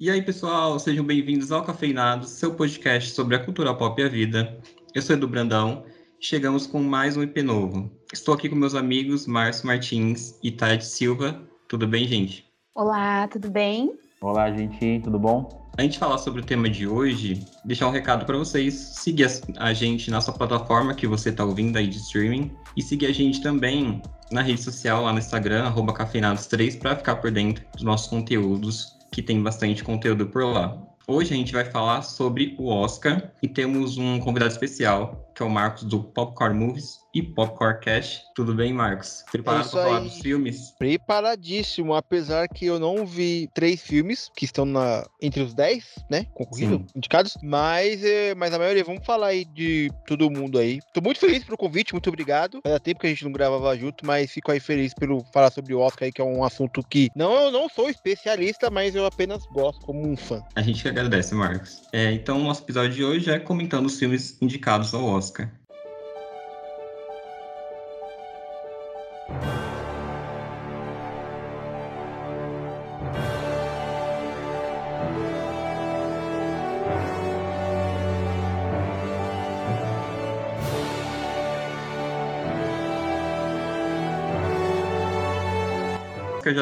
E aí, pessoal, sejam bem-vindos ao Cafeinado, seu podcast sobre a cultura pop e a vida. Eu sou Edu Brandão e chegamos com mais um IP novo. Estou aqui com meus amigos Márcio Martins e Tade Silva. Tudo bem, gente? Olá, tudo bem? Olá, gente, tudo bom? Antes de falar sobre o tema de hoje, deixar um recado para vocês. Seguir a gente na sua plataforma que você está ouvindo aí de streaming. E seguir a gente também na rede social, lá no Instagram, cafeinados3, para ficar por dentro dos nossos conteúdos, que tem bastante conteúdo por lá. Hoje a gente vai falar sobre o Oscar e temos um convidado especial, que é o Marcos do Popcorn Movies e Popcorn Cash. Tudo bem, Marcos? Preparado É para falar dos filmes? Preparadíssimo, apesar que eu não vi três filmes que estão na, entre os dez, né? Concorridos, Sim. indicados. Mas, é, mas a maioria, vamos falar aí de todo mundo aí. Tô muito feliz pelo convite, muito obrigado. Fazia tempo que a gente não gravava junto, mas fico aí feliz pelo falar sobre o Oscar aí, que é um assunto que não, eu não sou especialista, mas eu apenas gosto como um fã. A gente agradece, Marcos. É, então, o nosso episódio de hoje é comentando os filmes indicados ao Oscar. O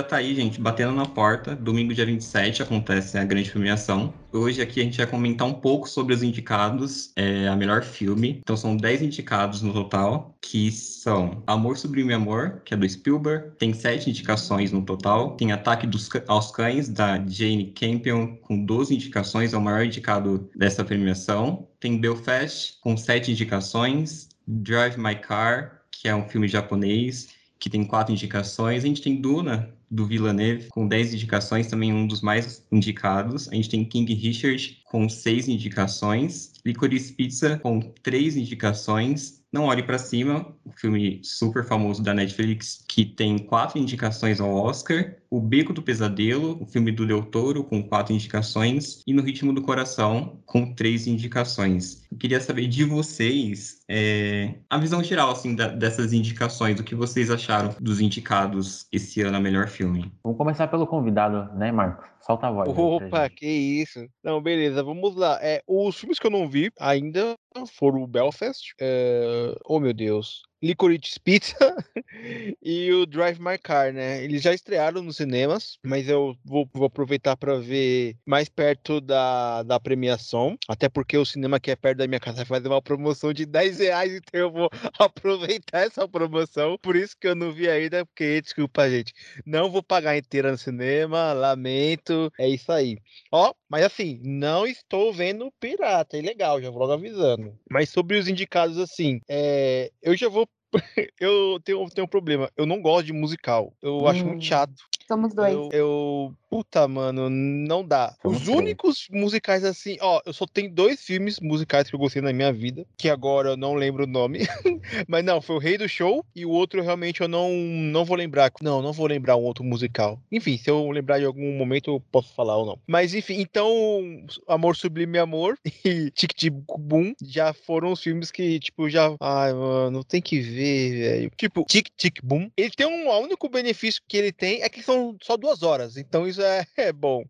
tá aí, gente, batendo na porta. Domingo, dia 27, acontece a grande premiação. Hoje aqui a gente vai comentar um pouco sobre os indicados é, a melhor filme. Então são 10 indicados no total, que são Amor Sublime Amor, que é do Spielberg. Tem 7 indicações no total. Tem Ataque dos aos Cães, da Jane Campion, com 12 indicações. É o maior indicado dessa premiação. Tem Belfast, com 7 indicações. Drive My Car, que é um filme japonês que tem quatro indicações. A gente tem Duna, do Villeneuve, com 10 indicações, também um dos mais indicados. A gente tem King Richard, com seis indicações. Licorice Pizza, com três indicações. Não Olhe Pra Cima, o filme super famoso da Netflix, que tem quatro indicações ao Oscar. O Beco do Pesadelo, o filme do Del Toro, com quatro indicações. E No Ritmo do Coração, com três indicações. Eu queria saber de vocês é, a visão geral assim, da- dessas indicações. O que vocês acharam dos indicados esse ano a melhor filme? Vamos começar pelo convidado, né, Marcos? Solta a voz. Opa, que isso. Não, beleza, vamos lá. É, os filmes que eu não vi ainda foram o Belfast, é, oh meu Deus, Licorice Pizza e o Drive My Car, né? Eles já estrearam nos cinemas, mas eu vou, vou aproveitar para ver mais perto da, da premiação, até porque o cinema que é perto da minha casa fazer uma promoção de 10 reais, então eu vou aproveitar essa promoção, por isso que eu não vi ainda, porque, desculpa, gente, não vou pagar inteira no cinema, lamento, é isso aí. Ó, mas assim, não estou vendo pirata, é legal, já vou logo avisando. Mas sobre os indicados, assim, é, eu já vou. eu tenho, tenho um problema, eu não gosto de musical. Eu acho Hum. muito chato. Somos dois. Eu, eu- Puta, mano, não dá. Somos Os três. únicos musicais assim, ó, eu só tenho dois filmes musicais que eu gostei na minha vida, que agora eu não lembro o nome. Mas não, foi o Rei do Show e o outro realmente eu não, não vou lembrar. Não, não vou lembrar um outro musical. Enfim, se eu lembrar de algum momento eu posso falar ou não. Mas enfim, então Amor Sublime Amor e Tic Tic Boom já foram os filmes que, tipo, já. Ai, mano, tem que ver, velho. Tipo, Tic Tic Boom. Ele tem um. O único benefício que ele tem é que são só duas horas. Então isso é, é bom.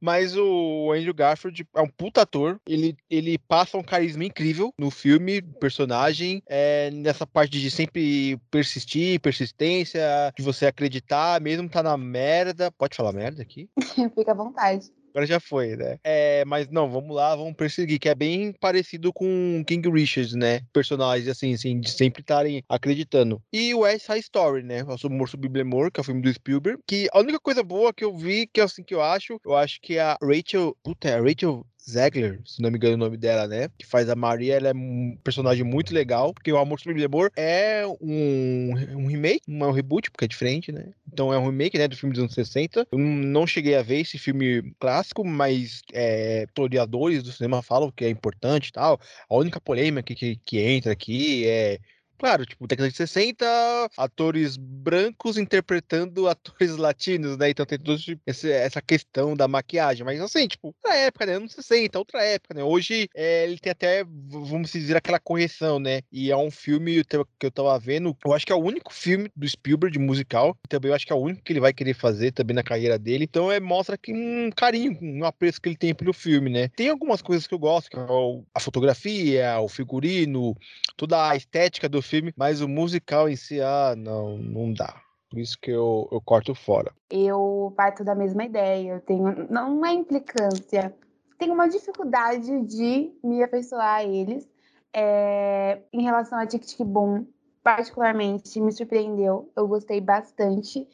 Mas o Andrew Garfield é um puta ator. Ele, ele passa um carisma incrível no filme, personagem. É, nessa parte de sempre persistir, persistência, de você acreditar, mesmo tá na merda. Pode falar merda aqui? Fica à vontade. Agora já foi, né? É, mas não, vamos lá, vamos perseguir, que é bem parecido com King Richards, né? Personagens assim, assim, de sempre estarem acreditando. E o West Side Story, né? O Amor Sublime Amor, que é o filme do Spielberg. Que a única coisa boa que eu vi, que é assim que eu acho, eu acho que a Rachel. Puta, é a Rachel. Zegler, se não me engano o nome dela, né? Que faz a Maria, ela é um personagem muito legal, porque o Amor Sublime Amor é um, um remake, não é um reboot, porque é diferente, né? Então é um remake, né, do filme dos anos 60. Eu não cheguei a ver esse filme clássico, mas é, historiadores do cinema falam que é importante e tal. A única polêmica que, que, que entra aqui é claro, tipo, década de 60, atores brancos interpretando atores latinos, né? Então tem toda essa questão da maquiagem. Mas assim, tipo, outra época, né? Anos 60, outra época, né? Hoje é, ele tem até, vamos dizer, aquela correção, né? E é um filme que eu tava vendo, eu acho que é o único filme do Spielberg musical, também eu acho que é o único que ele vai querer fazer também na carreira dele. Então é, mostra que um carinho, um apreço que ele tem pelo filme, né? Tem algumas coisas que eu gosto, que é a fotografia, o figurino, toda a estética do filme, mas o musical em si, ah, não, não dá. Por isso que eu, eu corto fora. Eu parto da mesma ideia. Eu tenho não é implicância, tenho uma dificuldade de me afeiçoar a eles. É, em relação a Tic Tic Boom, particularmente me surpreendeu. Eu gostei bastante.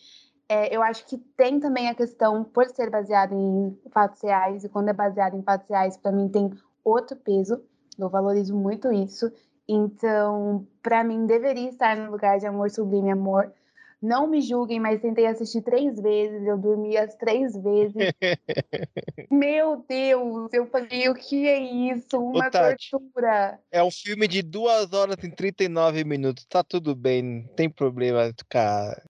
É, eu acho que tem também a questão, por ser baseado em fatos reais, e quando é baseado em fatos reais, para mim tem outro peso. Eu valorizo muito isso. Então, para mim, deveria estar no lugar de Amor Sublime Amor. Não me julguem, mas tentei assistir três vezes, eu dormi as três vezes. Meu Deus, eu falei, o que é isso? Uma Ô, tortura. É um filme de duas horas e 39 minutos. Tá tudo bem, não tem problema.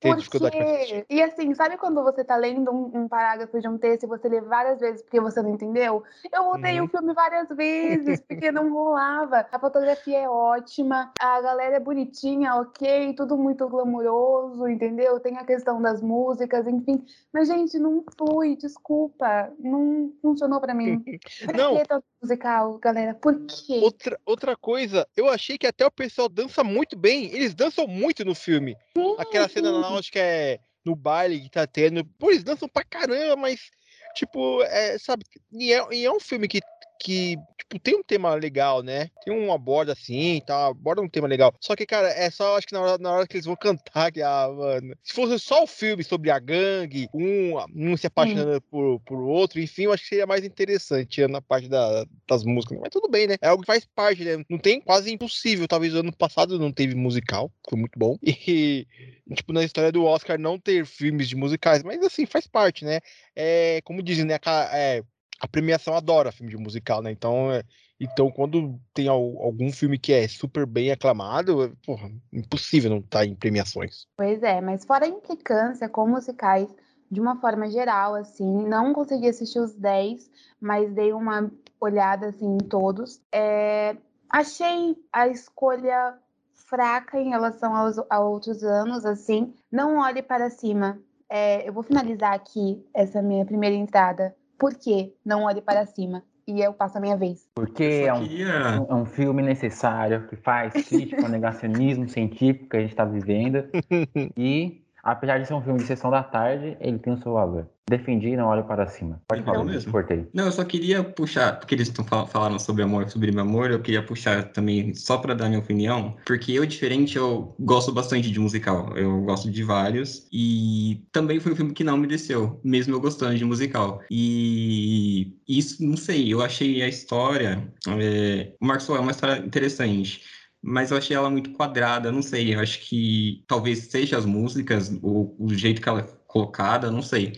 Tem Por dificuldade pra assistir. E assim, sabe quando você tá lendo um, um, parágrafo de um texto e você lê várias vezes porque você não entendeu? Eu voltei uhum. o filme várias vezes porque não rolava. A fotografia é ótima, a galera é bonitinha, ok, tudo muito glamouroso, entendeu? Tem a questão das músicas, enfim. Mas, gente, não flui, desculpa. Não funcionou para mim. Por não. que tanto musical, galera? Por quê? Outra, outra coisa, eu achei que até o pessoal dança muito bem. Eles dançam muito no filme. Sim, Aquela cena lá, acho que é no baile que tá tendo. Pô, eles dançam pra caramba, mas, tipo, é, sabe? E é, e é um filme que que, tipo, tem um tema legal, né? Tem uma borda assim, tá? Aborda um tema legal. Só que, cara, é só, acho que na hora, na hora que eles vão cantar, que, ah, mano. Se fosse só o filme sobre a gangue, um, um se apaixonando por, por outro, enfim, eu acho que seria mais interessante na parte da, das músicas. Mas tudo bem, né? É algo que faz parte, né? Não tem quase impossível. Talvez ano passado não teve musical, foi muito bom. E, tipo, na história do Oscar não ter filmes de musicais, mas assim, faz parte, né? É, como dizem, né? É, a premiação adora filme de musical, né? Então, é, então quando tem algum filme que é super bem aclamado, é, porra, impossível não estar tá em premiações. Pois é, mas fora a implicância com musicais, de uma forma geral, assim, não consegui assistir os 10, mas dei uma olhada, assim, em todos. É, achei a escolha fraca em relação aos, a outros anos, assim. Não olhe para cima. É, eu vou finalizar aqui essa minha primeira entrada por que não olhe para cima? E eu passo a minha vez. Porque é um, queria... um, um, filme necessário que faz crítica ao negacionismo científico que a gente está vivendo. e, apesar de ser um filme de sessão da tarde, ele tem o seu valor. Defendi e não olho para cima. Pode falar, mesmo. Cortei. Não, eu só queria puxar, porque eles estão fal falando sobre amor, sobre meu amor, eu queria puxar também, só para dar minha opinião, porque eu, diferente, eu gosto bastante de musical. Eu gosto de vários, e também foi um filme que não me desceu, mesmo eu gostando de musical. E isso, não sei, eu achei a história. É... O Marcos é uma história interessante mas eu achei ela muito quadrada, não sei, eu acho que talvez seja as músicas, o, o jeito que ela é colocada, não sei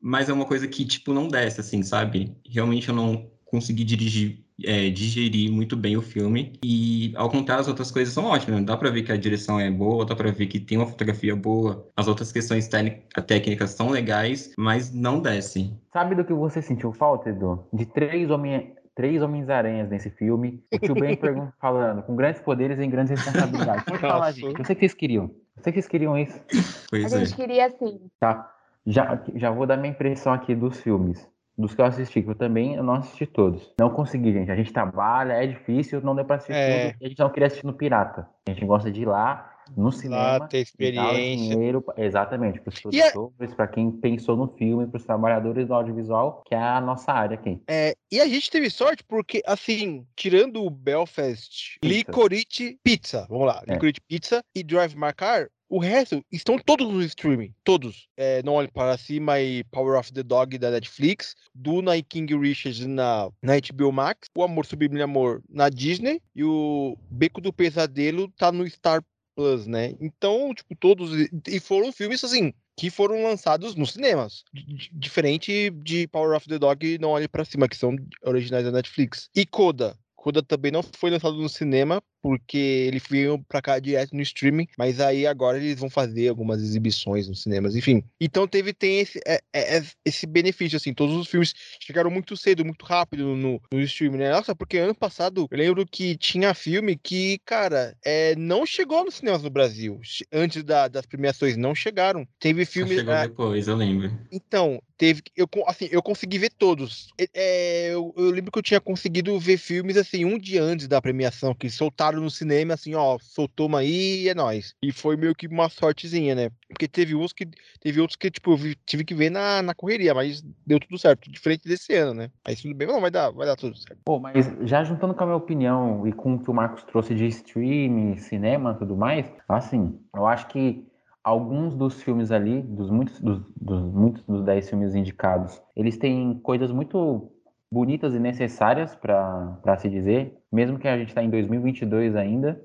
mas é uma coisa que, tipo, não desce, assim, sabe? Realmente eu não consegui dirigir, é, digerir muito bem o filme. E, ao contrário, as outras coisas são ótimas. Dá pra ver que a direção é boa, dá pra ver que tem uma fotografia boa. As outras questões técnicas são legais, mas não descem. Sabe do que você sentiu falta, Edu? De três homens três Homens-Aranhas nesse filme. O tio Ben falando, com grandes poderes e grandes responsabilidades. Pode falar, gente. Eu sei que vocês queriam. Eu sei que vocês queriam isso. Pois a é. gente queria sim. Tá. Já, já vou dar minha impressão aqui dos filmes. Dos que eu assisti, que eu também eu não assisti todos. Não consegui, gente. A gente trabalha, é difícil, não deu pra assistir é. tudo. A gente não queria assistir no Pirata. A gente gosta de ir lá, no cinema. Lá, ter experiência. Dinheiro, exatamente, para os produtores, para quem pensou no filme, para os trabalhadores do audiovisual, que é a nossa área aqui. É, e a gente teve sorte porque, assim, tirando o Belfast, Pizza. Licorice Pizza, vamos lá, é. Licorice Pizza e Drive My Car, o resto estão todos no streaming. Todos. É, Não Olhe Para Cima e Power of the Dog da Netflix. Duna e King Richard na, na HBO Max. O Amor Sublime Amor na Disney. E o Beco do Pesadelo tá no Star Plus, né? Então, tipo, todos. E foram filmes assim. Que foram lançados nos cinemas. Diferente de Power of the Dog e Não Olhe Para Cima, que são originais da Netflix. E Coda. Coda também não foi lançado no cinema porque ele veio pra cá direto no streaming, mas aí agora eles vão fazer algumas exibições nos cinemas, enfim. Então teve, tem esse, é, é, é esse benefício, assim, todos os filmes chegaram muito cedo, muito rápido no, no streaming, né? Nossa, porque ano passado eu lembro que tinha filme que, cara, é, não chegou nos cinemas no Brasil. Antes da, das premiações, não chegaram. Teve filme. Chegou ah, depois, eu lembro. Então, teve. Eu, assim, eu consegui ver todos. É, eu, eu, lembro que eu tinha conseguido ver filmes assim, um dia antes da premiação, que soltaram no cinema, assim, ó, soltou uma aí e é nóis. E foi meio que uma sortezinha, né? Porque teve uns que. Teve outros que, tipo, eu tive que ver na, na correria, mas deu tudo certo. Diferente desse ano, né? Aí tudo bem, não, vai dar, vai dar tudo certo. Pô, mas já juntando com a minha opinião e com o que o Marcos trouxe de streaming, cinema e tudo mais, assim, eu acho que alguns dos filmes ali, dos muitos dos, dos muitos dos dez filmes indicados, eles têm coisas muito bonitas e necessárias para se dizer, mesmo que a gente está em 2022 ainda,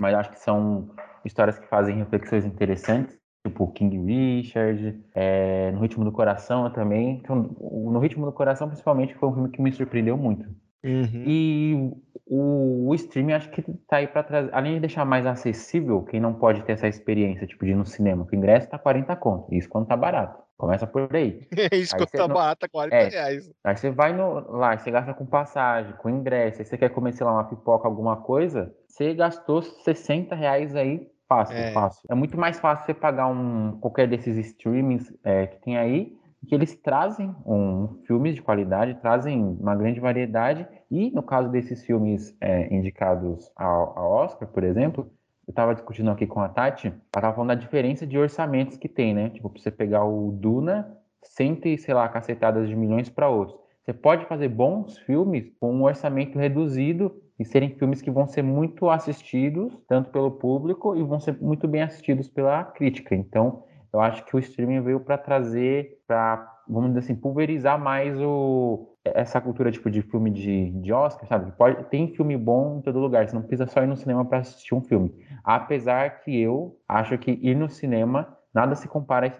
mas acho que são histórias que fazem reflexões interessantes, tipo King Richard, é, No Ritmo do Coração também. Então, no Ritmo do Coração, principalmente, foi um filme que me surpreendeu muito. Uhum. E o, o streaming acho que tá aí para trazer, além de deixar mais acessível, quem não pode ter essa experiência, tipo, de ir no cinema, que o ingresso tá 40 conto, isso quando tá barato. Começa por aí. isso aí quando tá não... barato, tá 40 é, reais. Aí você vai no, lá, você gasta com passagem, com ingresso, aí você quer comer, sei lá, uma pipoca, alguma coisa, você gastou 60 reais aí fácil, é. fácil. É muito mais fácil você pagar um qualquer desses streamings é, que tem aí que eles trazem um, filmes de qualidade, trazem uma grande variedade, e no caso desses filmes é, indicados ao, ao, Oscar, por exemplo, eu estava discutindo aqui com a Tati, ela estava falando da diferença de orçamentos que tem, né? Tipo, você pegar o Duna, cento sei lá, cacetadas de milhões para outros. Você pode fazer bons filmes com um orçamento reduzido e serem filmes que vão ser muito assistidos, tanto pelo público, e vão ser muito bem assistidos pela crítica. Então, eu acho que o streaming veio para trazer, para, vamos dizer assim, pulverizar mais o, essa cultura tipo de filme de, de Oscar, sabe? Pode, tem filme bom em todo lugar, você não precisa só ir no cinema para assistir um filme. Apesar que eu acho que ir no cinema nada se compara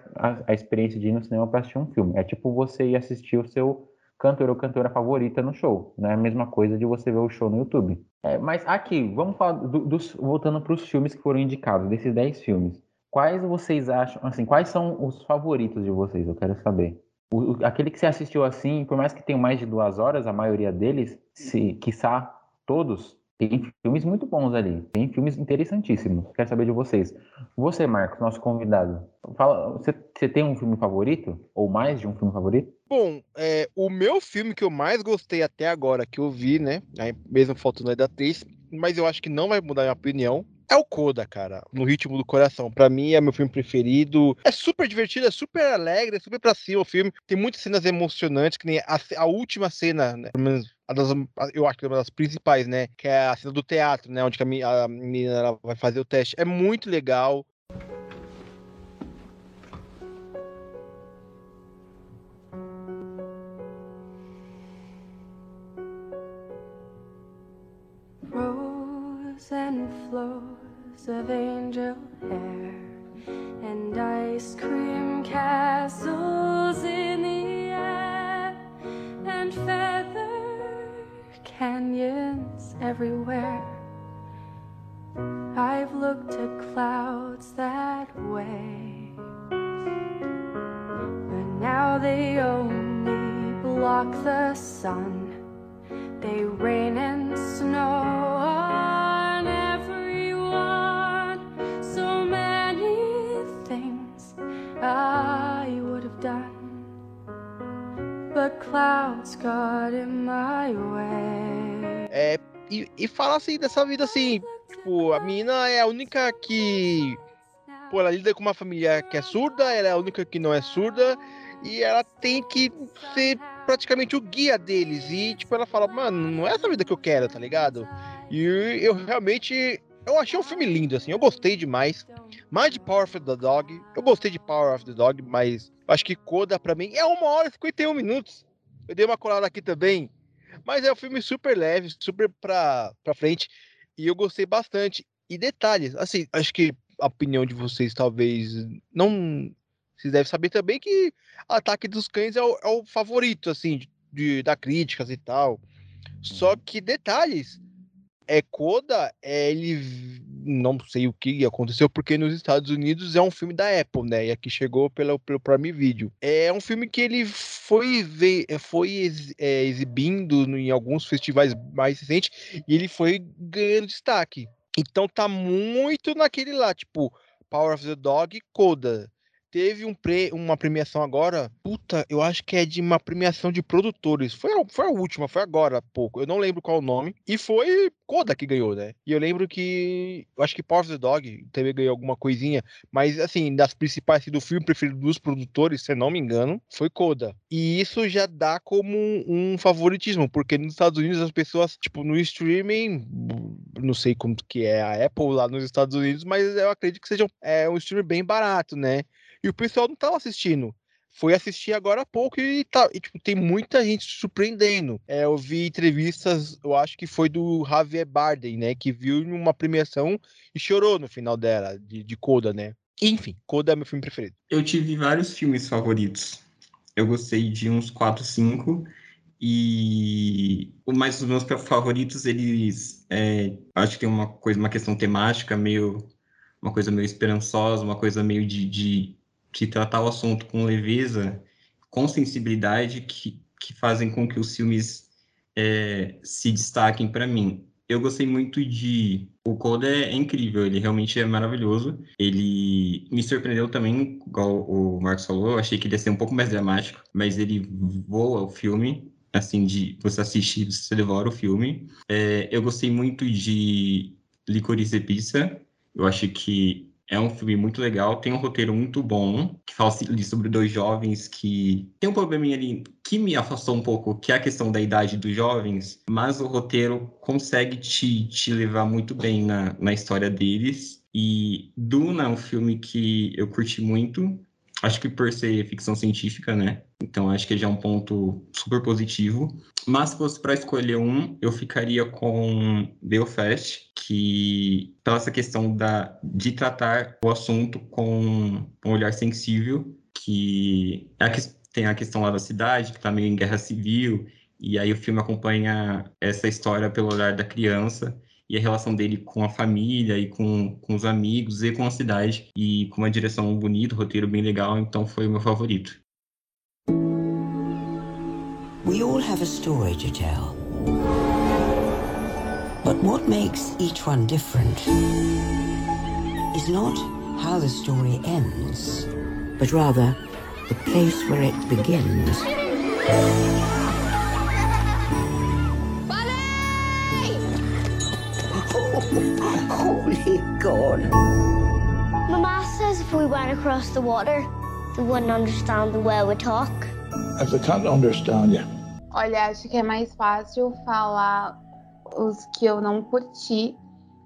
à, experiência de ir no cinema para assistir um filme. É tipo você ir assistir o seu cantor ou cantora favorita no show. Não é a mesma coisa de você ver o show no YouTube. É, mas aqui, vamos falar do, dos, voltando para os filmes que foram indicados, desses 10 filmes. Quais vocês acham, assim, quais são os favoritos de vocês? Eu quero saber. O, aquele que você assistiu assim, por mais que tenha mais de duas horas, a maioria deles, se, quiçá todos, tem filmes muito bons ali. Tem filmes interessantíssimos. Quero saber de vocês. Você, Marcos, nosso convidado. Fala, você, você tem um filme favorito? Ou mais de um filme favorito? Bom, é, o meu filme que eu mais gostei até agora, que eu vi, né? Mesmo faltando ainda três, mas eu acho que não vai mudar minha opinião, é o Coda, cara, no ritmo do coração. Para mim é meu filme preferido. É super divertido, é super alegre, é super pra cima o filme. Tem muitas cenas emocionantes, que nem a, a última cena, né? Pelo menos das, eu acho que é uma das principais, né? Que é a cena do teatro, né? Onde a, menina vai fazer o teste. É muito legal. Of angel hair assim dessa vida assim, tipo, a menina é a única que. Pô, ela lida com uma família que é surda, ela é a única que não é surda, e ela tem que ser praticamente o guia deles. E, tipo, ela fala, mano, não é essa vida que eu quero, tá ligado? E eu realmente eu achei um filme lindo, assim, eu gostei demais. Mais de Power of the Dog, eu gostei de Power of the Dog, mas acho que Coda pra mim é uma hora e 51 minutos. Eu dei uma colada aqui também, mas é um filme super leve, super pra, pra frente, e eu gostei bastante. E detalhes, assim, acho que a opinião de vocês talvez não. Vocês devem saber também que Ataque dos Cães é o, é o favorito, assim, de, de, da críticas e tal. Só que detalhes é Coda, é, ele não sei o que aconteceu, porque nos Estados Unidos é um filme da Apple, né? E aqui chegou pelo, pelo Prime Video. É um filme que ele foi, ver, foi é, exibindo em alguns festivais mais recentes e ele foi ganhando destaque. Então tá muito naquele lá, tipo, Power of the Dog Coda. Teve um pre, uma premiação agora. Puta, eu acho que é de uma premiação de produtores. Foi a, foi a última, foi agora há pouco. Eu não lembro qual o nome. E foi Koda que ganhou, né? E eu lembro que. Eu acho que Power of the Dog também ganhou alguma coisinha. Mas, assim, das principais assim, do filme preferido dos produtores, se não me engano, foi Koda. E isso já dá como um, favoritismo, porque nos Estados Unidos as pessoas, tipo, no streaming, não sei como que é a Apple lá nos Estados Unidos, mas eu acredito que seja é, um streaming bem barato, né? E o pessoal não estava assistindo. Foi assistir agora há pouco e, tá, e tipo, tem muita gente surpreendendo. É, eu vi entrevistas, eu acho que foi do Javier Bardem, né? Que viu uma premiação e chorou no final dela, de, de Coda, né? Enfim, Coda é meu filme preferido. Eu tive vários filmes favoritos. Eu gostei de uns 4, 5. E mas os meus favoritos, eles é, acho que tem uma coisa, uma questão temática meio uma coisa meio esperançosa, uma coisa meio de, de tratar o assunto com leveza, com sensibilidade, que, que fazem com que os filmes é, se destaquem para mim. Eu gostei muito de. O Coda é, é, incrível, ele realmente é maravilhoso. Ele me surpreendeu também, igual o Marcos falou, eu achei que ele ia ser um pouco mais dramático, mas ele voa o filme, assim, de você assistir, você devora o filme. É, eu gostei muito de Licorice Pizza, eu acho que é um filme muito legal, tem um roteiro muito bom, que fala sobre dois jovens que tem um probleminha ali que me afastou um pouco, que é a questão da idade dos jovens, mas o roteiro consegue te, te levar muito bem na, na história deles. E Duna é um filme que eu curti muito, acho que por ser ficção científica, né? Então acho que já é um ponto super positivo. Mas se fosse para escolher um, eu ficaria com Belfast, que pela essa questão da, de tratar o assunto com um olhar sensível, que é a, tem a questão lá da cidade, que está meio em guerra civil, e aí o filme acompanha essa história pelo olhar da criança e a relação dele com a família e com, com os amigos e com a cidade, e com uma direção bonita, roteiro bem legal, então foi o meu favorito. We all have a story to tell. But what makes each one different is not how the story ends, but rather the place where it begins. Holy God. Mama says if we went across the water, they wouldn't understand the way we talk. As I can't understand you. Olha, acho que é mais fácil falar os que eu não curti,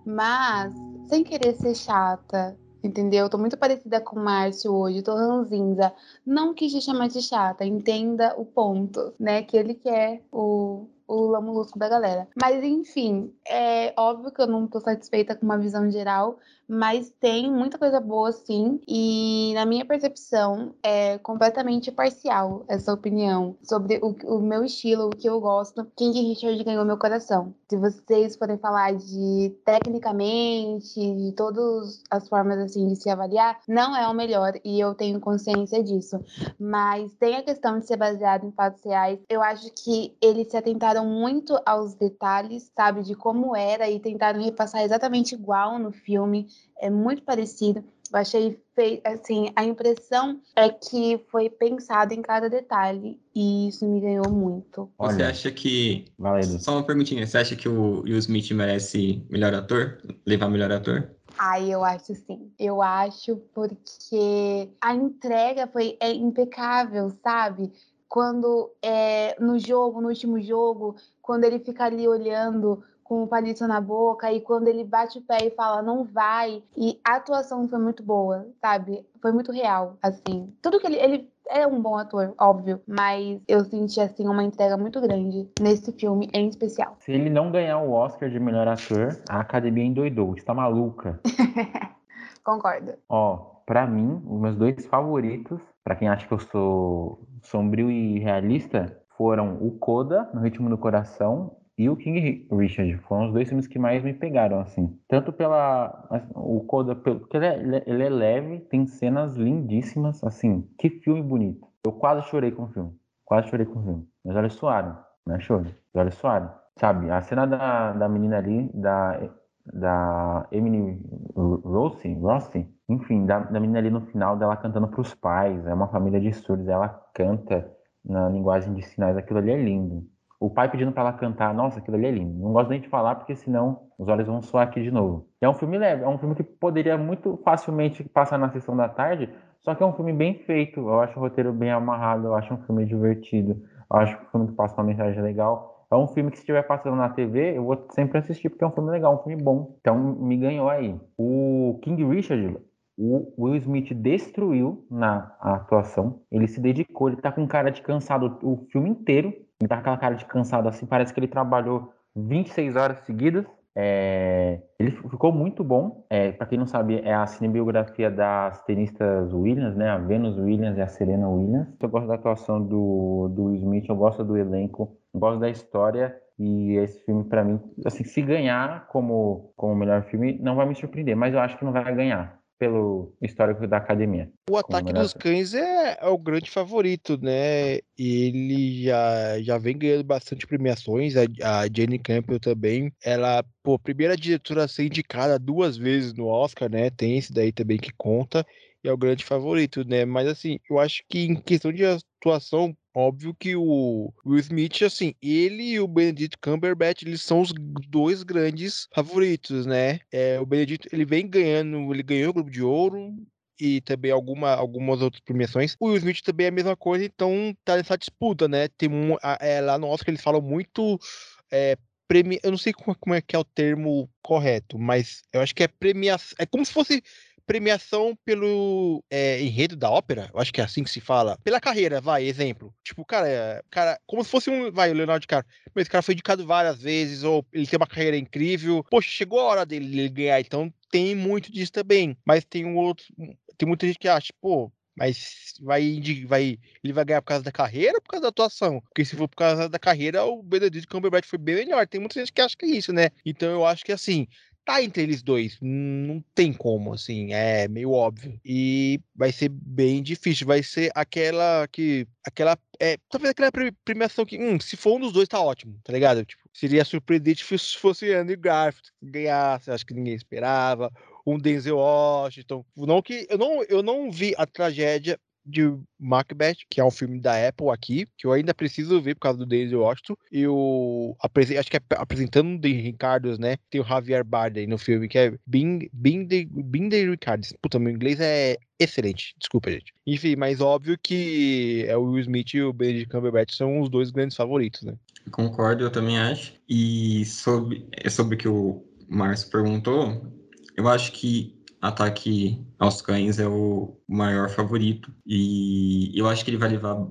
mas sem querer ser chata, entendeu? Eu tô muito parecida com o Márcio hoje, tô ranzinza. Não quis te chamar de chata, entenda o ponto, né? Que ele quer o o lamulusco da galera. Mas enfim, é óbvio que eu não tô satisfeita com uma visão geral, mas tem muita coisa boa sim, e na minha percepção é completamente parcial essa opinião sobre o, o meu estilo, o que eu gosto. King Richard ganhou meu coração. Se vocês forem falar de tecnicamente, de todas as formas assim de se avaliar, não é o melhor e eu tenho consciência disso. Mas tem a questão de ser baseado em fatos reais. Eu acho que eles se atentaram muito aos detalhes, sabe, de como era e tentaram repassar exatamente igual no filme é muito parecido. Eu achei assim, a impressão é que foi pensado em cada detalhe e isso me ganhou muito. Você Olha, acha que Valendo. Só uma perguntinha, você acha que o Will Smith merece melhor ator, levar melhor ator? Ai, eu acho sim. Eu acho porque a entrega foi é impecável, sabe? Quando é, no jogo, no último jogo, quando ele fica ali olhando com o palito na boca e quando ele bate o pé e fala não vai e a atuação foi muito boa, sabe? Foi muito real, assim. Tudo que ele ele é um bom ator, óbvio, mas eu senti assim uma entrega muito grande nesse filme em especial. Se ele não ganhar o Oscar de melhor ator, a academia endoidou, está maluca. Concordo. Ó, para mim, os meus dois favoritos, para quem acha que eu sou sombrio e realista, foram o Coda, no Ritmo do Coração, e o King Richard. Foram os dois filmes que mais me pegaram, assim. Tanto pela. O Coda, porque ele é, ele é leve, tem cenas lindíssimas, assim. Que filme bonito. Eu quase chorei com o filme. Quase chorei com o filme. Meus olhos suaram. Não é choro. Meus olhos suaram. Sabe, a cena da, da menina ali, da, da Emily Rossi, Rossi enfim, da, da menina ali no final dela cantando para os pais, é uma família de surdos, ela canta na linguagem de sinais, aquilo ali é lindo. O pai pedindo para ela cantar, nossa, aquilo ali é lindo. Não gosto nem de falar, porque senão os olhos vão soar aqui de novo. É um filme leve, é um filme que poderia muito facilmente passar na sessão da tarde, só que é um filme bem feito. Eu acho o roteiro bem amarrado, eu acho um filme divertido, eu acho um filme que passa uma mensagem legal. É um filme que se estiver passando na TV, eu vou sempre assistir porque é um filme legal, um filme bom. Então me ganhou aí. O King Richard, o Will Smith destruiu na atuação. Ele se dedicou, ele tá com cara de cansado o filme inteiro. Ele tá com aquela cara de cansado assim, parece que ele trabalhou 26 horas seguidas. É... ele ficou muito bom. É, para quem não sabe, é a cinebiografia das tenistas Williams, né? A Venus Williams e a Serena Williams. Eu gosto da atuação do, do Will Smith, eu gosto do elenco, gosto da história. E esse filme, para mim, assim, se ganhar como, como melhor filme, não vai me surpreender, mas eu acho que não vai ganhar pelo histórico da academia. O Ataque dos Cães é, é, o grande favorito, né? Ele já, já vem ganhando bastante premiações. A, a Jenny Campbell também. Ela, pô, primeira diretora a ser indicada duas vezes no Oscar, né? Tem esse daí também que conta. E é o grande favorito, né? Mas assim, eu acho que em questão de atuação, Óbvio que o Will Smith, assim, ele e o Benedict Cumberbatch, eles são os dois grandes favoritos, né? É, o Benedict, ele vem ganhando, ele ganhou o Globo de Ouro, e também alguma, algumas outras premiações. O Will Smith também é a mesma coisa, então tá nessa disputa, né? Tem um, é, lá no Oscar eles falam muito é, premi... eu não sei como, como é que é o termo correto, mas eu acho que é premiação, é como se fosse premiação pelo é, enredo da ópera, eu acho que é assim que se fala. Pela carreira, vai, exemplo. Tipo, cara, cara, como se fosse um, vai, o Leonardo DiCaprio. Mas esse cara foi indicado várias vezes, ou ele tem uma carreira incrível. Poxa, chegou a hora dele ganhar, então tem muito disso também. Mas tem um outro, tem muita gente que acha, pô, mas vai, vai, ele vai ganhar por causa da carreira ou por causa da atuação? Porque se for por causa da carreira, o Benedict Cumberbatch foi bem melhor. Tem muita gente que acha que é isso, né? Então eu acho que assim, tá entre eles dois. Não tem como, assim, é meio óbvio. E vai ser bem difícil. Vai ser aquela que. Aquela. É, talvez aquela premiação que, hum, se for um dos dois, tá ótimo, tá ligado? Tipo, seria surpreendente se fosse Andrew Garfield ganhasse, acho que ninguém esperava. Um Denzel Washington. Não que. Eu não, eu não vi a tragédia de Macbeth, que é um filme da Apple aqui, que eu ainda preciso ver por causa do Daisy Washington. E o. Acho que é apresentando de Ricardo, né? Tem o Javier Bardem no filme, que é Bing, Bing, de, Bing de Ricardo. Puta, meu inglês é excelente. Desculpa, gente. Enfim, mas óbvio que é o Will Smith e o Benedict Cumberbatch são os dois grandes favoritos, né? Concordo, eu também acho. E sobre, é sobre o que o Márcio perguntou, eu acho que Ataque aos Cães é o maior favorito. E eu acho que ele vai levar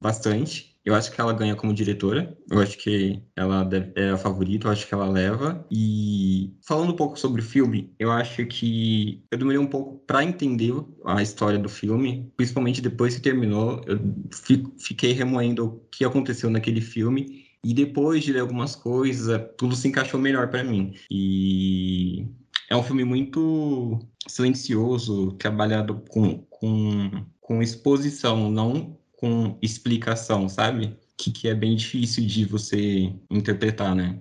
bastante. Eu acho que ela ganha como diretora. Eu acho que ela é a favorita, eu acho que ela leva. E falando um pouco sobre o filme, eu acho que eu demorei um pouco para entender a história do filme, principalmente depois que terminou. Eu fiquei remoendo o que aconteceu naquele filme. E depois de ler algumas coisas, tudo se encaixou melhor para mim. E é um filme muito silencioso, trabalhado com, com, com exposição, não com explicação, sabe? Que, que é bem difícil de você interpretar, né?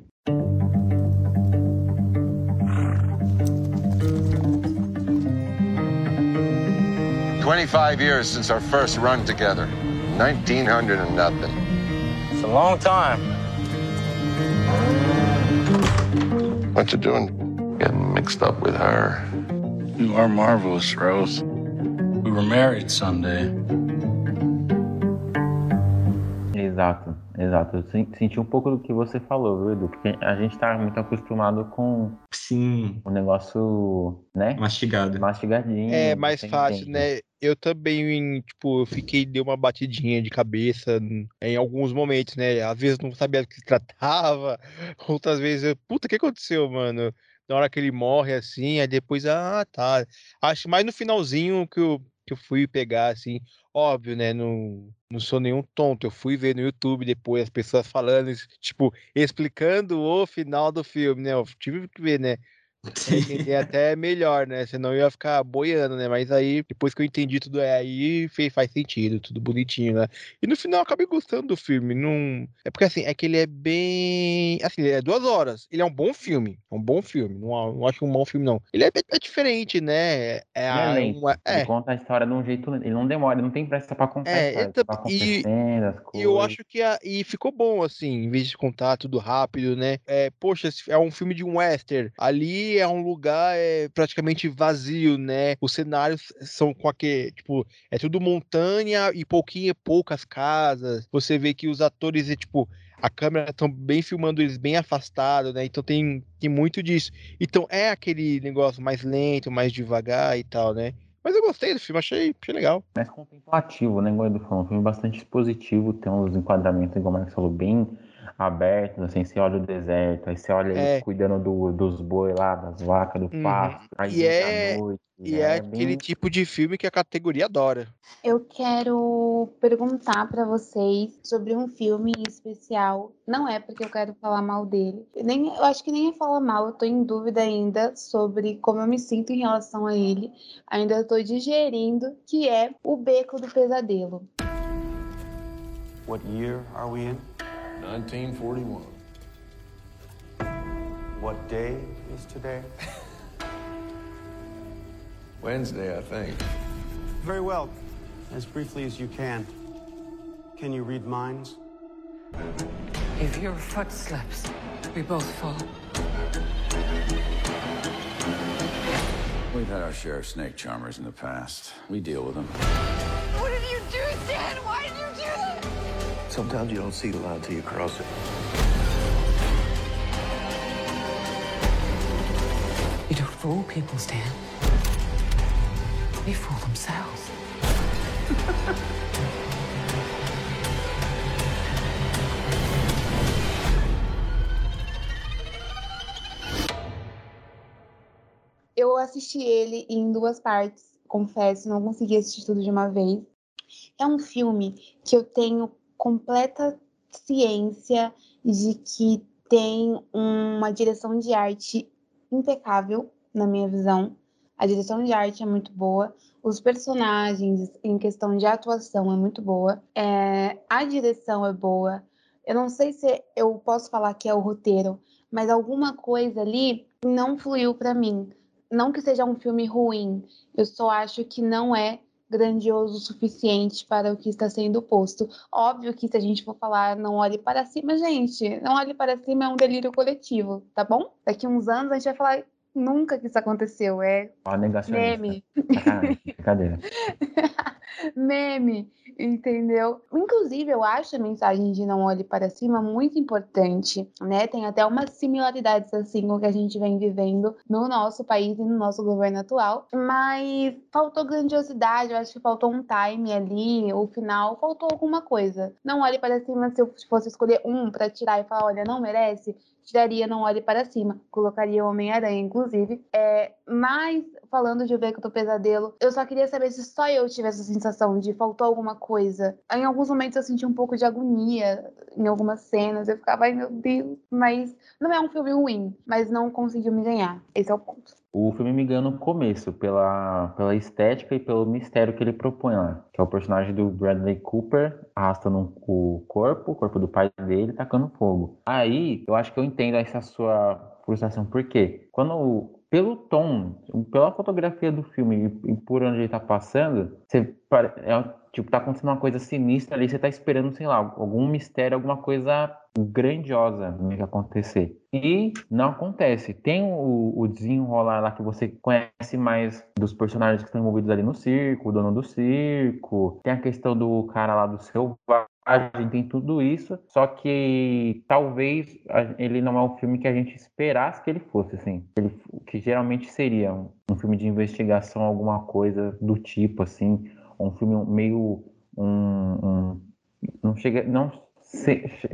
Twenty-five years since our first run together. Nineteen hundred and nothing. It's a long time. What you doing? Getting mixed up with her. You are marvelous, Rose. We were married Sunday. Exato, exato. Eu senti um pouco do que você falou, viu, Edu? Porque a gente tá muito acostumado com. Sim. O negócio, né? Mastigado. Mastigadinho. É mais fácil, tempo. né? Eu também, tipo, eu fiquei, deu uma batidinha de cabeça em alguns momentos, né? Às vezes não sabia do que se tratava, outras vezes, eu, puta, o que aconteceu, mano? Na hora que ele morre assim, aí depois, ah, tá. Acho mais no finalzinho que que que eu fui pegar, assim, óbvio, né? Não, não sou nenhum tonto. Eu fui ver no YouTube depois as pessoas falando, tipo, explicando o final do filme, né? Eu tive que ver, né? É até melhor, né? Senão eu ia ficar boiando, né? Mas aí, depois que eu entendi tudo é aí, fez, faz sentido, tudo bonitinho, né? E no final eu acabei gostando do filme. Não... É porque assim, é que ele é bem. Assim, ele é duas horas. Ele é um bom filme. É um bom filme. Não, não acho um bom filme, não. Ele é, é diferente, né? É, a, é lento. Uma... é. Ele conta a história de um jeito. Ele não demora, ele não tem pressa pra contar é, história. Tá... E, e eu acho que a... e ficou bom, assim, em vez de contar tudo rápido, né? É, poxa, é um filme de um western. Ali é um lugar é, praticamente vazio, né? Os cenários são com aquele, tipo, é tudo montanha e pouquinho, poucas casas. Você vê que os atores, é, tipo, a câmera estão bem filmando eles bem afastados, né? Então tem, tem muito disso. Então é aquele negócio mais lento, mais devagar e tal, né? Mas eu gostei do filme, achei, achei legal. Mais contemplativo, né, igual do filme. Um filme bastante expositivo, tem uns enquadramentos, igual o Marcos falou, bem abertos, assim, você olha o deserto, aí você olha é. cuidando do, dos boi lá, das vacas, do uhum. pasto, aí e é, noite, e é, é aquele bem... tipo de filme que a categoria adora. Eu quero perguntar para vocês sobre um filme em especial. Não é porque eu quero falar mal dele. Nem, eu acho que nem é falar mal, eu tô em dúvida ainda sobre como eu me sinto em relação a ele. Ainda estou digerindo, que é O Beco do Pesadelo. What year are we in? 1941. What day is today? Wednesday, I think. Very well. As briefly as you can. Can you read minds? If your foot slips, we both fall. We've had our share of snake charmers in the past. We deal with them. Sometimes you don't see the line till you cross it. You don't fool people, Stan. They fool themselves. Eu assisti ele em duas partes, confesso, não consegui assistir tudo de uma vez. É um filme que eu tenho completa ciência de que tem uma direção de arte impecável, na minha visão. A direção de arte é muito boa, os personagens, em questão de atuação, é muito boa, é, a direção é boa. Eu não sei se eu posso falar que é o roteiro, mas alguma coisa ali não fluiu para mim. Não que seja um filme ruim, eu só acho que não é grandioso o suficiente para o que está sendo posto. Óbvio que se a gente for falar não olhe para cima, gente, não olhe para cima é um delírio coletivo, tá bom? Daqui uns anos a gente vai falar nunca que isso aconteceu, é meme. Brincadeira. meme entendeu? Inclusive, eu acho a mensagem de não olhe para cima muito importante, né? Tem até umas similaridades assim com o que a gente vem vivendo no nosso país e no nosso governo atual, mas faltou grandiosidade, eu acho que faltou um time ali, o final, faltou alguma coisa. Não olhe para cima se eu fosse escolher um para tirar e falar, olha, não merece, tiraria Não Olhe Para Cima, colocaria Homem-Aranha, inclusive. É, mas, falando de O Beco do Pesadelo, eu só queria saber se só eu tive essa sensação de faltou alguma coisa. Em alguns momentos eu senti um pouco de agonia em algumas cenas, eu ficava, ai meu Deus. Mas não é um filme ruim, mas não conseguiu me ganhar. Esse é o ponto. O filme me ganha no começo, pela, pela estética e pelo mistério que ele propõe lá. Que é o personagem do Bradley Cooper arrastando o corpo, o corpo do pai dele, tacando fogo. Aí, eu acho que eu entendo essa sua frustração. Por quê? Quando pelo tom, pela fotografia do filme e por onde ele tá passando, você é, tipo, tá acontecendo uma coisa sinistra ali, você tá esperando, sei lá, algum mistério, alguma coisa grandiosa que acontecer. E não acontece. Tem o, o, desenrolar lá que você conhece mais dos personagens que estão envolvidos ali no circo, o dono do circo, tem a questão do cara lá do selvagem, tem tudo isso, só que talvez ele não é o filme que a gente esperasse que ele fosse, assim. Ele, que geralmente seria um, um filme de investigação, alguma coisa do tipo, assim, um filme meio um, um não chega não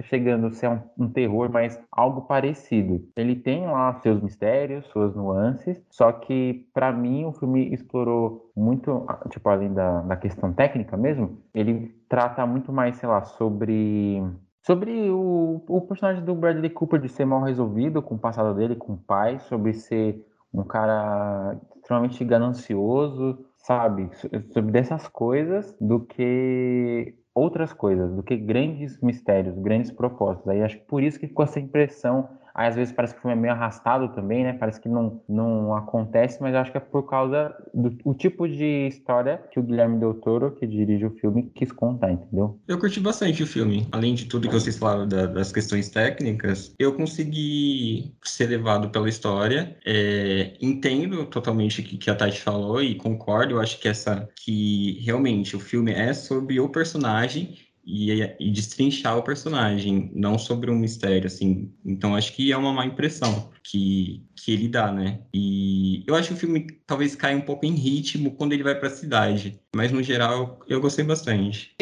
chegando a ser um, um, terror, mas algo parecido. Ele tem lá seus mistérios, suas nuances, só que para mim o filme explorou muito, tipo, além da, da questão técnica mesmo, ele trata muito mais, sei lá, sobre Sobre o, o personagem do Bradley Cooper de ser mal resolvido com o passado dele, com o pai, sobre ser um cara extremamente ganancioso, sabe? Sobre dessas coisas do que outras coisas, do que grandes mistérios, grandes propósitos. Aí acho que por isso que ficou essa impressão Aí, às vezes parece que o filme é meio arrastado também, né? Parece que não, não acontece, mas acho que é por causa do o tipo de história que o Guilherme Del Toro, que dirige o filme, quis contar, entendeu? Eu curti bastante o filme. Além de tudo que vocês falaram da, das questões técnicas, eu consegui ser levado pela história. É, entendo totalmente o que, que a Tati falou e concordo. Eu acho que essa que realmente o filme é sobre o personagem e, e destrinchar o personagem, não sobre um mistério, assim. Então acho que é uma má impressão que, que ele dá, né? E eu acho que o filme talvez caia um pouco em ritmo quando ele vai para a cidade, mas no geral eu gostei bastante.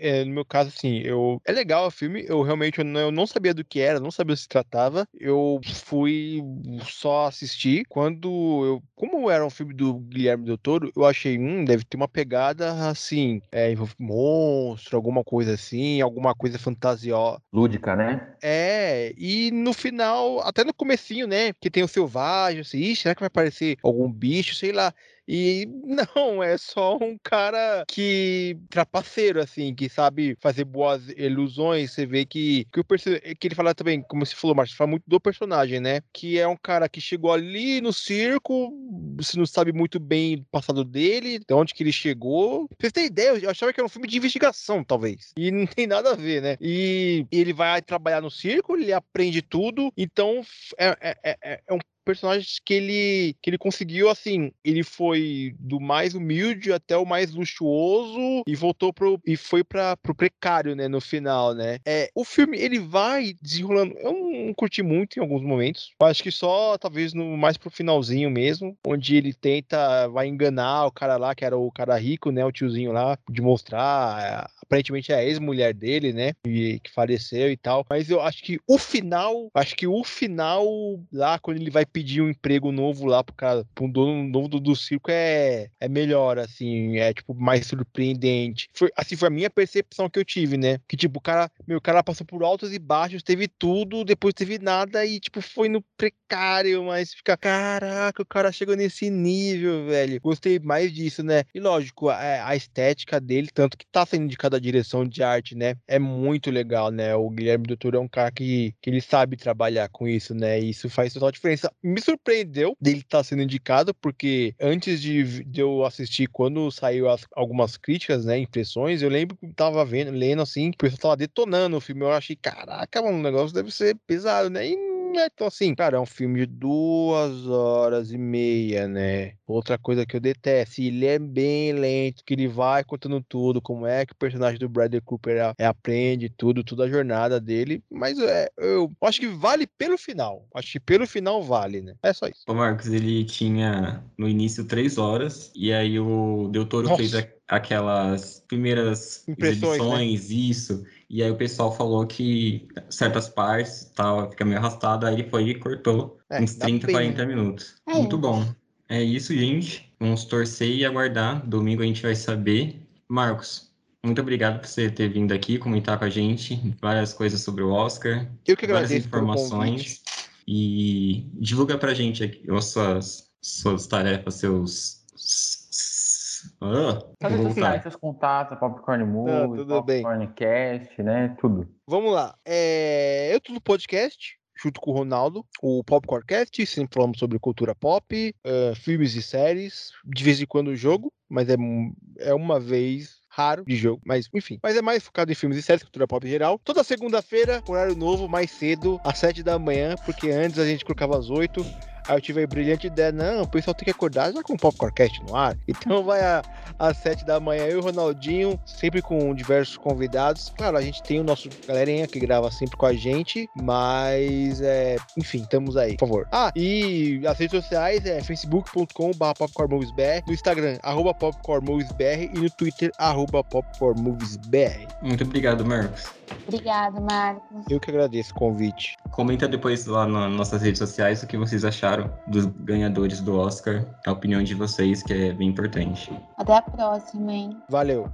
É, no meu caso, assim, eu é legal o filme, eu realmente eu não, eu não sabia do que era, não sabia do que se tratava, eu fui só assistir quando eu, como era um filme do Guilherme Del Toro, eu achei, hum, deve ter uma pegada assim, é, monstro, alguma coisa assim, alguma coisa fantasiosa. Lúdica, né? É, e no final, até no comecinho né? Que tem o selvagem, assim, será que vai aparecer algum bicho, sei lá. E não, é só um cara que trapaceiro, assim, que sabe fazer boas ilusões. Você vê que, que, o que ele fala também, como você falou, Márcio, fala muito do personagem, né? Que é um cara que chegou ali no circo, você não sabe muito bem o passado dele, de onde que ele chegou. Pra você ter ideia, eu achava que era um filme de investigação, talvez. E não tem nada a ver, né? E ele vai trabalhar no circo, ele aprende tudo, então é, é, é, é um personagem que ele, que ele conseguiu, assim, ele foi do mais humilde até o mais luxuoso e voltou pro, e foi para pro precário, né, no final, né. É, o filme, ele vai desenrolando, eu não curti muito em alguns momentos, acho que só, talvez, no mais pro finalzinho mesmo, onde ele tenta, vai enganar o cara lá, que era o cara rico, né, o tiozinho lá, de mostrar aparentemente é a ex-mulher dele, né? E, que faleceu e tal. Mas eu acho que o final, acho que o final lá, quando ele vai pedir um emprego novo lá pro cara, pro dono novo do, do circo, é, é melhor, assim, é tipo mais surpreendente. Foi, assim, foi a minha percepção que eu tive, né? Que tipo, o cara, meu, o cara passou por altos e baixos, teve tudo, depois teve nada e tipo, foi no precário, mas fica, caraca, o cara chegou nesse nível, velho. Gostei mais disso, né? E lógico, a, a estética dele, tanto que tá sendo indicado da direção de arte, né? É muito legal, né? O Guilherme Doutor é um cara que, que ele sabe trabalhar com isso, né? E isso faz total diferença. Me surpreendeu dele estar tá sendo indicado, porque antes de, de eu assistir, quando saiu as, algumas críticas, né? Impressões, eu lembro que tava vendo, lendo assim, o pessoal tava detonando o filme. Eu achei, caraca, mano, o negócio deve ser pesado, né? E né? Então, assim, cara, é um filme de duas horas e meia, né? Outra coisa que eu detesto, ele é bem lento, que ele vai contando tudo, como é que o personagem do Bradley Cooper é, aprende tudo, toda a jornada dele, mas é, eu acho que vale pelo final. Acho que pelo final vale, né? É só isso. O Marcos, ele tinha no início três horas, e aí o Del Toro Nossa. fez a aquelas primeiras Impressões, né? isso. E aí o pessoal falou que certas partes tal, fica meio arrastado, aí ele foi e cortou é, uns 30, 40 minutos. É. Muito bom. É isso, gente. Vamos torcer e aguardar. Domingo a gente vai saber. Marcos, muito obrigado por você ter vindo aqui comentar com a gente várias coisas sobre o Oscar. Eu que várias informações. E divulga pra gente aqui as suas, suas tarefas, seus ah, Cadê seus sinais, seus contatos, Popcorn Movie, ah, Popcorn Cast, né? Tudo. Vamos lá. É... Eu tô no podcast, junto com o Ronaldo, o Popcorncast, sempre falamos sobre cultura pop, uh, filmes e séries, de vez em quando jogo, mas é, é uma vez raro de jogo, mas enfim. Mas é mais focado em filmes e séries, cultura pop em geral. Toda segunda-feira, horário novo, mais cedo, às sete da manhã, porque antes a gente colocava às oito Aí eu tive a brilhante ideia, não, o pessoal tem que acordar já com o Popcorncast no ar. Então vai às sete da manhã, eu e o Ronaldinho, sempre com diversos convidados. Claro, a gente tem o nosso galerinha que grava sempre com a gente, mas é, enfim, estamos aí, por favor. Ah, e as redes sociais é facebook.com.br popcornmoviesbr, no Instagram, arroba popcornmoviesbr e no Twitter, arroba popcornmoviesbr. Muito obrigado, Marcos. Obrigada, Marcos. Eu que agradeço o convite. Comenta depois lá nas nossas redes sociais o que vocês acharam dos ganhadores do Oscar, a opinião de vocês, que é bem importante. Até a próxima, hein? Valeu.